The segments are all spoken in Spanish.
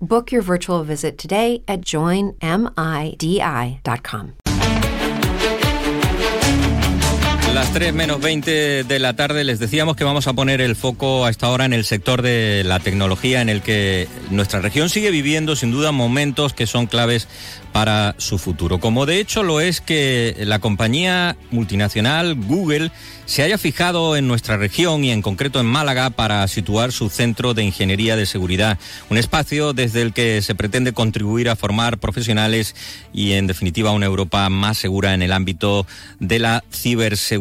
Book your virtual visit today at joinmidi.com. Las 3 menos 20 de la tarde les decíamos que vamos a poner el foco a esta hora en el sector de la tecnología en el que nuestra región sigue viviendo sin duda momentos que son claves para su futuro. Como de hecho lo es que la compañía multinacional Google se haya fijado en nuestra región y en concreto en Málaga para situar su centro de ingeniería de seguridad, un espacio desde el que se pretende contribuir a formar profesionales y en definitiva una Europa más segura en el ámbito de la ciberseguridad.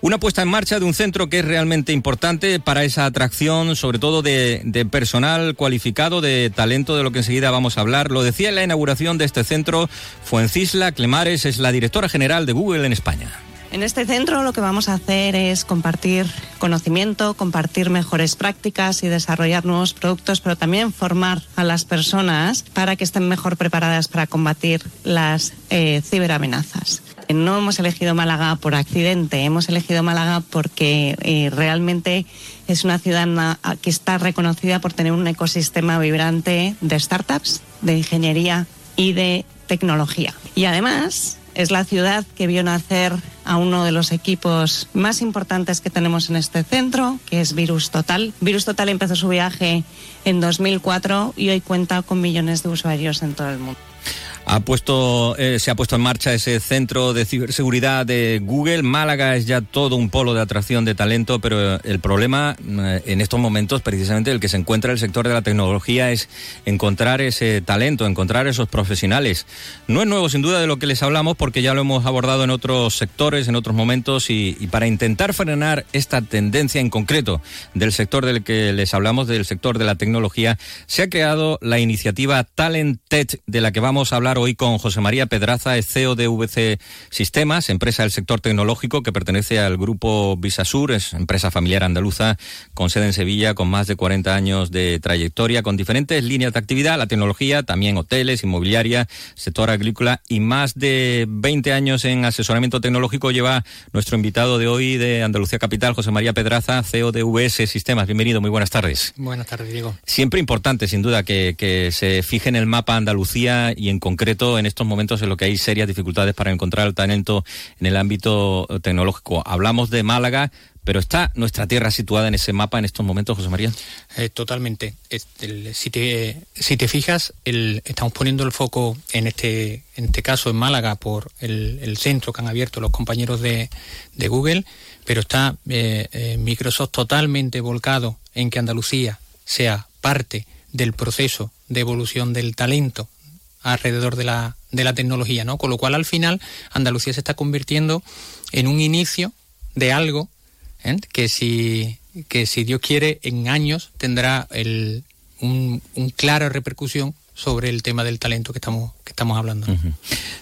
Una puesta en marcha de un centro que es realmente importante para esa atracción, sobre todo de, personal cualificado, de talento, de lo que enseguida vamos a hablar. Lo decía en la inauguración de este centro, Fuencisla Clemares es la directora general de Google en España. En este centro lo que vamos a hacer es compartir conocimiento, compartir mejores prácticas y desarrollar nuevos productos, pero también formar a las personas para que estén mejor preparadas para combatir las eh, ciberamenazas. No hemos elegido Málaga por accidente, hemos elegido Málaga porque eh, realmente es una ciudad que está reconocida por tener un ecosistema vibrante de startups, de ingeniería y de tecnología. Y además es la ciudad que vio nacer a uno de los equipos más importantes que tenemos en este centro, que es Virus Total. Virus Total empezó su viaje en 2004 y hoy cuenta con millones de usuarios en todo el mundo. Ha puesto, eh, se ha puesto en marcha ese centro de ciberseguridad de Google. Málaga es ya todo un polo de atracción de talento, pero el problema eh, en estos momentos, precisamente el que se encuentra el sector de la tecnología, es encontrar ese talento, encontrar esos profesionales. No es nuevo, sin duda, de lo que les hablamos, porque ya lo hemos abordado en otros sectores, en otros momentos, y, y para intentar frenar esta tendencia en concreto del sector del que les hablamos, del sector de la tecnología, se ha creado la iniciativa Talent Tech, de la que vamos a hablar hoy con José María Pedraza, es CEO de VC Sistemas, empresa del sector tecnológico que pertenece al grupo Visasur, es empresa familiar andaluza con sede en Sevilla, con más de 40 años de trayectoria, con diferentes líneas de actividad, la tecnología, también hoteles, inmobiliaria, sector agrícola y más de 20 años en asesoramiento tecnológico lleva nuestro invitado de hoy de Andalucía Capital, José María Pedraza, CEO de VS Sistemas. Bienvenido, muy buenas tardes. Buenas tardes, Diego. Siempre importante, sin duda, que, que se fije en el mapa Andalucía y en concreto en estos momentos en lo que hay serias dificultades para encontrar el talento en el ámbito tecnológico. Hablamos de Málaga, pero ¿está nuestra tierra situada en ese mapa en estos momentos, José María? Eh, totalmente. El, si, te, si te fijas, el, estamos poniendo el foco en este, en este caso en Málaga por el, centro que han abierto los compañeros de, de Google, pero está eh, eh, Microsoft totalmente volcado en que Andalucía sea parte del proceso de evolución del talento alrededor de la, de la tecnología, ¿no? Con lo cual al final Andalucía se está convirtiendo en un inicio de algo ¿eh? que si que si Dios quiere en años tendrá el, un, un clara repercusión sobre el tema del talento que estamos que estamos hablando.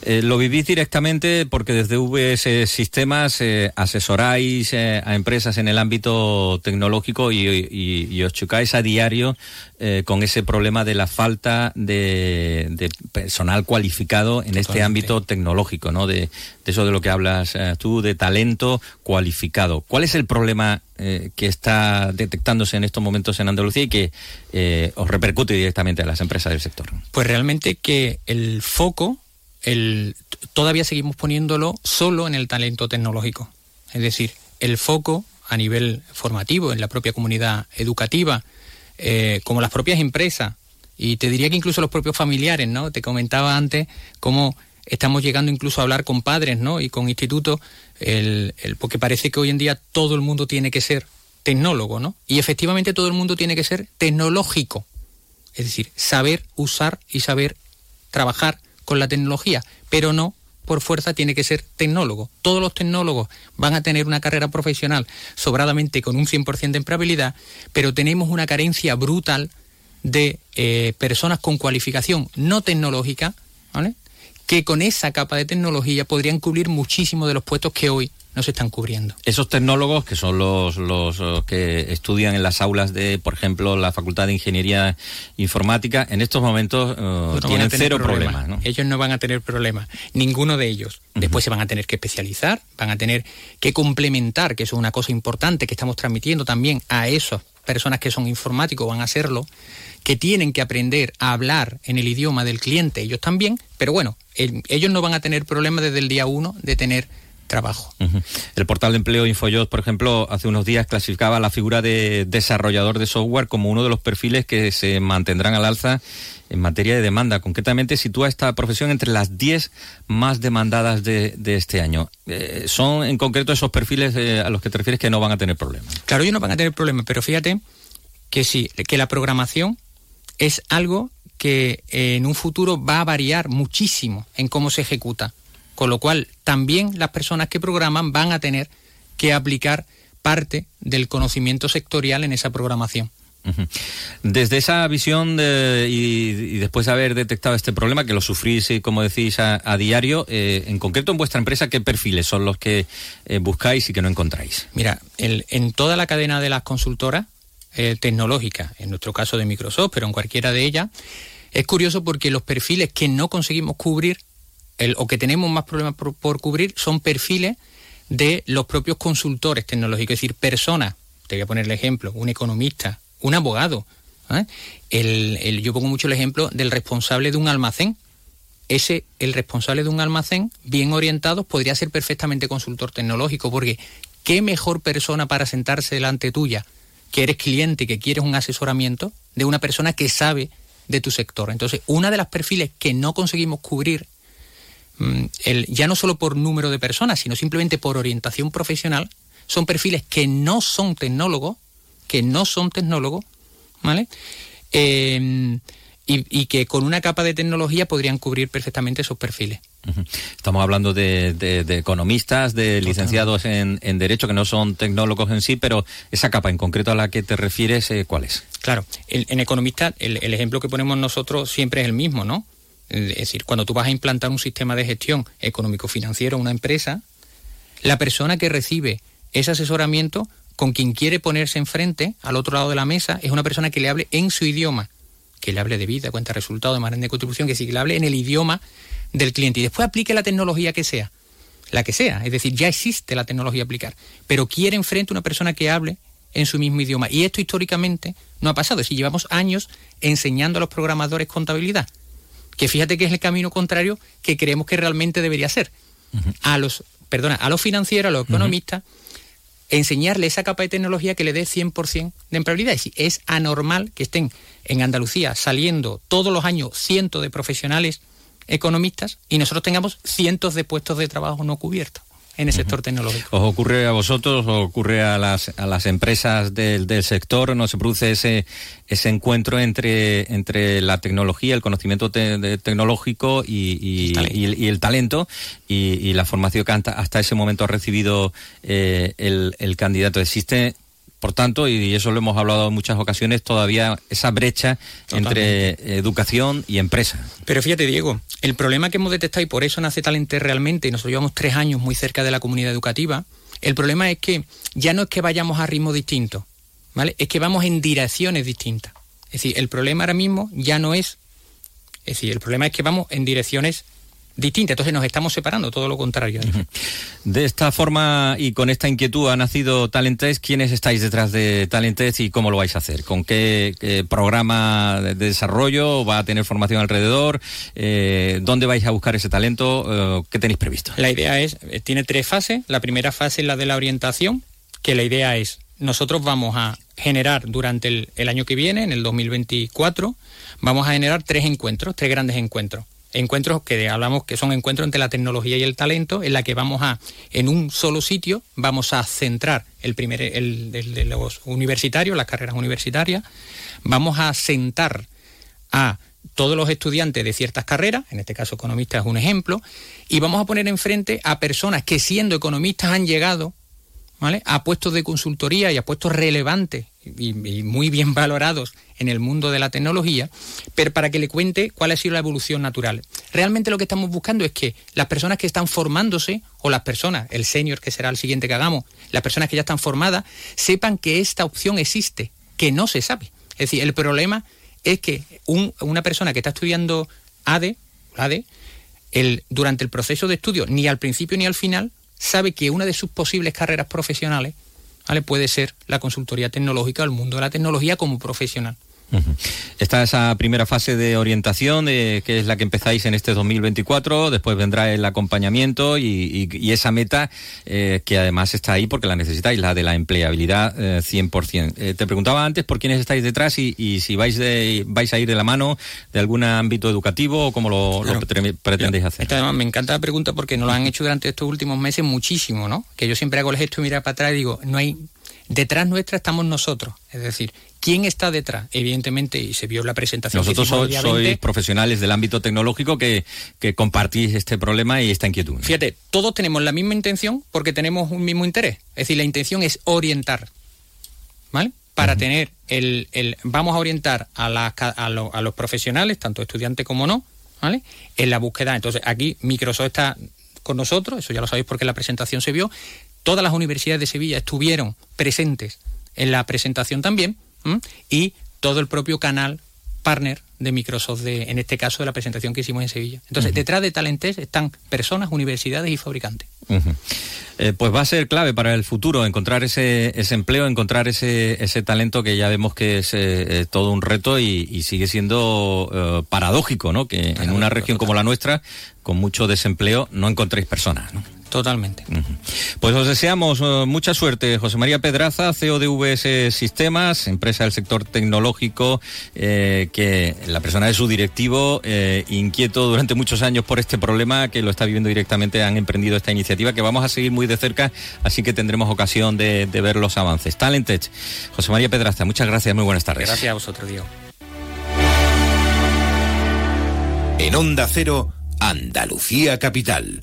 Eh, lo vivís directamente porque desde VS Sistemas eh, asesoráis eh, a empresas en el ámbito tecnológico y, os chocáis a diario con ese problema de la falta de, personal cualificado en este ámbito tecnológico, ¿no? De, eso de lo que hablas tú, de talento cualificado. ¿Cuál es el problema que está detectándose en estos momentos en Andalucía y que os repercute directamente a las empresas del sector? Pues realmente que el foco el, todavía seguimos poniéndolo solo en el talento tecnológico. Es decir, el foco a nivel formativo, en la propia comunidad educativa, eh, como las propias empresas, y te diría que incluso los propios familiares, ¿no? Te comentaba antes cómo estamos llegando incluso a hablar con padres, ¿no? Y con institutos, el, porque parece que hoy en día todo el mundo tiene que ser tecnólogo, ¿no? Y efectivamente todo el mundo tiene que ser tecnológico. Es decir, saber usar y saber trabajar con la tecnología, pero no por fuerza tiene que ser tecnólogo. Todos los tecnólogos van a tener una carrera profesional sobradamente con un 100% de empleabilidad, pero tenemos una carencia brutal de eh, personas con cualificación no tecnológica, ¿vale? que con esa capa de tecnología podrían cubrir muchísimos de los puestos que hoy no se están cubriendo. Esos tecnólogos, que son los, los, que estudian en las aulas de, por ejemplo, la Facultad de Ingeniería Informática, en estos momentos eh, tienen cero problemas. Ellos no van a tener problemas, ninguno de ellos. Después se van a tener que especializar, van a tener que complementar, que eso es una cosa importante que estamos transmitiendo también a esas personas que son informáticos, van a hacerlo, que tienen que aprender a hablar en el idioma del cliente, ellos también, pero bueno, ellos no van a tener problemas desde el día uno de tener trabajo. El portal de empleo InfoJobs, por ejemplo, hace unos días clasificaba la figura de desarrollador de software como uno de los perfiles que se mantendrán al alza en materia de demanda. Concretamente, sitúa esta profesión entre las 10 más demandadas de, este año. Eh, ¿Son en concreto esos perfiles eh, a los que te refieres que no van a tener problemas? Claro, ellos no van a tener problemas, pero fíjate que sí, que la programación es algo que en un futuro va a variar muchísimo en cómo se ejecuta. Con lo cual, también las personas que programan van a tener que aplicar parte del conocimiento sectorial en esa programación. Desde esa visión y, después de haber detectado este problema, que lo sufrís, eh, como decís, a, diario, eh, en concreto en vuestra empresa, ¿qué perfiles son los que eh, buscáis y que no encontráis? Mira, en toda la cadena de las consultoras tecnológicas, en nuestro caso de Microsoft, pero en cualquiera de ellas, es curioso porque los perfiles que no conseguimos cubrir o que tenemos más problemas por, cubrir son perfiles de los propios consultores tecnológicos, es decir, personas, te voy a poner el ejemplo, un economista, un abogado. ¿eh? El, yo pongo mucho el ejemplo del responsable de un almacén. Ese, el responsable de un almacén, bien orientado, podría ser perfectamente consultor tecnológico, porque qué mejor persona para sentarse delante tuya, que eres cliente que quieres un asesoramiento, de una persona que sabe de tu sector. Entonces, una de las perfiles que no conseguimos cubrir Mm, ya no solo por número de personas, sino simplemente por orientación profesional, son perfiles que no son tecnólogos, que no son tecnólogos, ¿vale? Em, y, que con una capa de tecnología podrían cubrir perfectamente esos perfiles. Estamos hablando de, economistas, de licenciados en, Derecho, que no son tecnólogos en sí, pero esa capa en concreto a la que te refieres, eh, ¿cuál es? Claro, en economista el, el, ejemplo que ponemos nosotros siempre es el mismo, ¿no? Es decir, cuando tú vas a implantar un sistema de gestión económico-financiero en una empresa, la persona que recibe ese asesoramiento con quien quiere ponerse enfrente, al otro lado de la mesa, es una persona que le hable en su idioma, que le hable de vida, cuenta resultados, de margen de contribución, que sí, que le hable en el idioma del cliente. Y después aplique la tecnología que sea, la que sea, es decir, ya existe la tecnología a aplicar, pero quiere enfrente una persona que hable en su mismo idioma. Y esto históricamente no ha pasado, si llevamos años enseñando a los programadores contabilidad que fíjate que es el camino contrario que creemos que realmente debería ser. A los, perdona, a los financieros, a los economistas, enseñarle esa capa de tecnología que le dé 100% de empleabilidad. Es, es anormal que estén en Andalucía saliendo todos los años cientos de profesionales economistas y nosotros tengamos cientos de puestos de trabajo no cubiertos en el sector tecnológico. ¿Os ocurre a vosotros, os ocurre a las, a las empresas del, del sector? ¿No se produce ese, ese encuentro entre, entre la tecnología, el conocimiento tecnológico y, y, el talento y, la formación que hasta ese momento ha recibido eh, el, el candidato? ¿Existe por tanto, y eso lo hemos hablado en muchas ocasiones, todavía esa brecha entre educación y empresa. Pero fíjate, Diego, el problema que hemos detectado, y por eso nace Talente realmente, y nosotros llevamos tres años muy cerca de la comunidad educativa, el problema es que ya no es que vayamos a ritmos distintos, ¿vale? Es que vamos en direcciones distintas. Es decir, el problema ahora mismo ya no es, es decir, el problema es que vamos en direcciones distintas, entonces nos estamos separando, todo lo contrario. De esta forma y con esta inquietud ha nacido Talentest. ¿Quiénes estáis detrás de Talentest y cómo lo vais a hacer? ¿Con qué, programa de desarrollo va a tener formación alrededor? Eh, ¿Dónde vais a buscar ese talento? Eh, ¿Qué tenéis previsto? La idea es, eh, tiene tres fases. La primera fase es la de la orientación, que la idea es, nosotros vamos a generar durante el, el año que viene, en el 2024, vamos a generar tres encuentros, tres grandes encuentros encuentros que hablamos que son encuentros entre la tecnología y el talento, en la que vamos a, en un solo sitio, vamos a centrar el primer, el, de los universitarios, las carreras universitarias, vamos a sentar a todos los estudiantes de ciertas carreras, en este caso economista es un ejemplo, y vamos a poner enfrente a personas que siendo economistas han llegado a puestos de consultoría y a puestos relevantes y, muy bien valorados en el mundo de la tecnología, pero para que le cuente cuál ha sido la evolución natural. Realmente lo que estamos buscando es que las personas que están formándose, o las personas, el senior que será el siguiente que hagamos, las personas que ya están formadas, sepan que esta opción existe, que no se sabe. Es decir, el problema es que una persona que está estudiando ADE, ADE durante el proceso de estudio, ni al principio ni al final, sabe que una de sus posibles carreras profesionales ¿vale? puede ser la consultoría tecnológica o el mundo de la tecnología como profesional. Está esa primera fase de orientación, que es la que empezáis en este 2024, después vendrá el acompañamiento y, esa meta eh, que además está ahí porque la necesitáis, la de la empleabilidad 100%. Eh, eh, te preguntaba antes por quiénes estáis detrás y, si vais, de, vais a ir de la mano de algún ámbito educativo o cómo lo, pretendéis hacer. me encanta la pregunta porque nos lo han hecho durante estos últimos meses muchísimo, ¿no? Que yo siempre hago el gesto de mirar para atrás y digo, no hay detrás nuestra estamos nosotros. Es decir, ¿quién está detrás? Evidentemente, y se vio en la presentación. Nosotros sois profesionales del ámbito tecnológico que, que, compartís este problema y esta inquietud. Fíjate, todos tenemos la misma intención porque tenemos un mismo interés. Es decir, la intención es orientar. ¿Vale? Para tener el, el, Vamos a orientar a, la, a, a los profesionales, tanto estudiantes como no, ¿vale? En la búsqueda. Entonces, aquí Microsoft está con nosotros, eso ya lo sabéis porque la presentación se vio, todas las universidades de Sevilla estuvieron presentes en la presentación también y todo el propio canal partner de Microsoft, de, en este caso de la presentación que hicimos en Sevilla. Entonces, detrás de Talentes están personas, universidades y fabricantes. Eh, pues va a ser clave para el futuro encontrar ese, ese empleo, encontrar ese, ese talento que ya vemos que es eh, todo un reto y, sigue siendo eh, paradójico, ¿no? Que en una región como la nuestra, con mucho desempleo, no encontréis personas, ¿no? Totalmente. Pues os deseamos uh, mucha suerte. José María Pedraza, CEO de VS Sistemas, empresa del sector tecnológico, eh, que la persona de su directivo, eh, inquieto durante muchos años por este problema, que lo está viviendo directamente, han emprendido esta iniciativa que vamos a seguir muy de cerca, así que tendremos ocasión de, de ver los avances. Talentech, José María Pedraza, muchas gracias, muy buenas tardes. Gracias a vosotros, Diego. En Onda Cero, Andalucía Capital.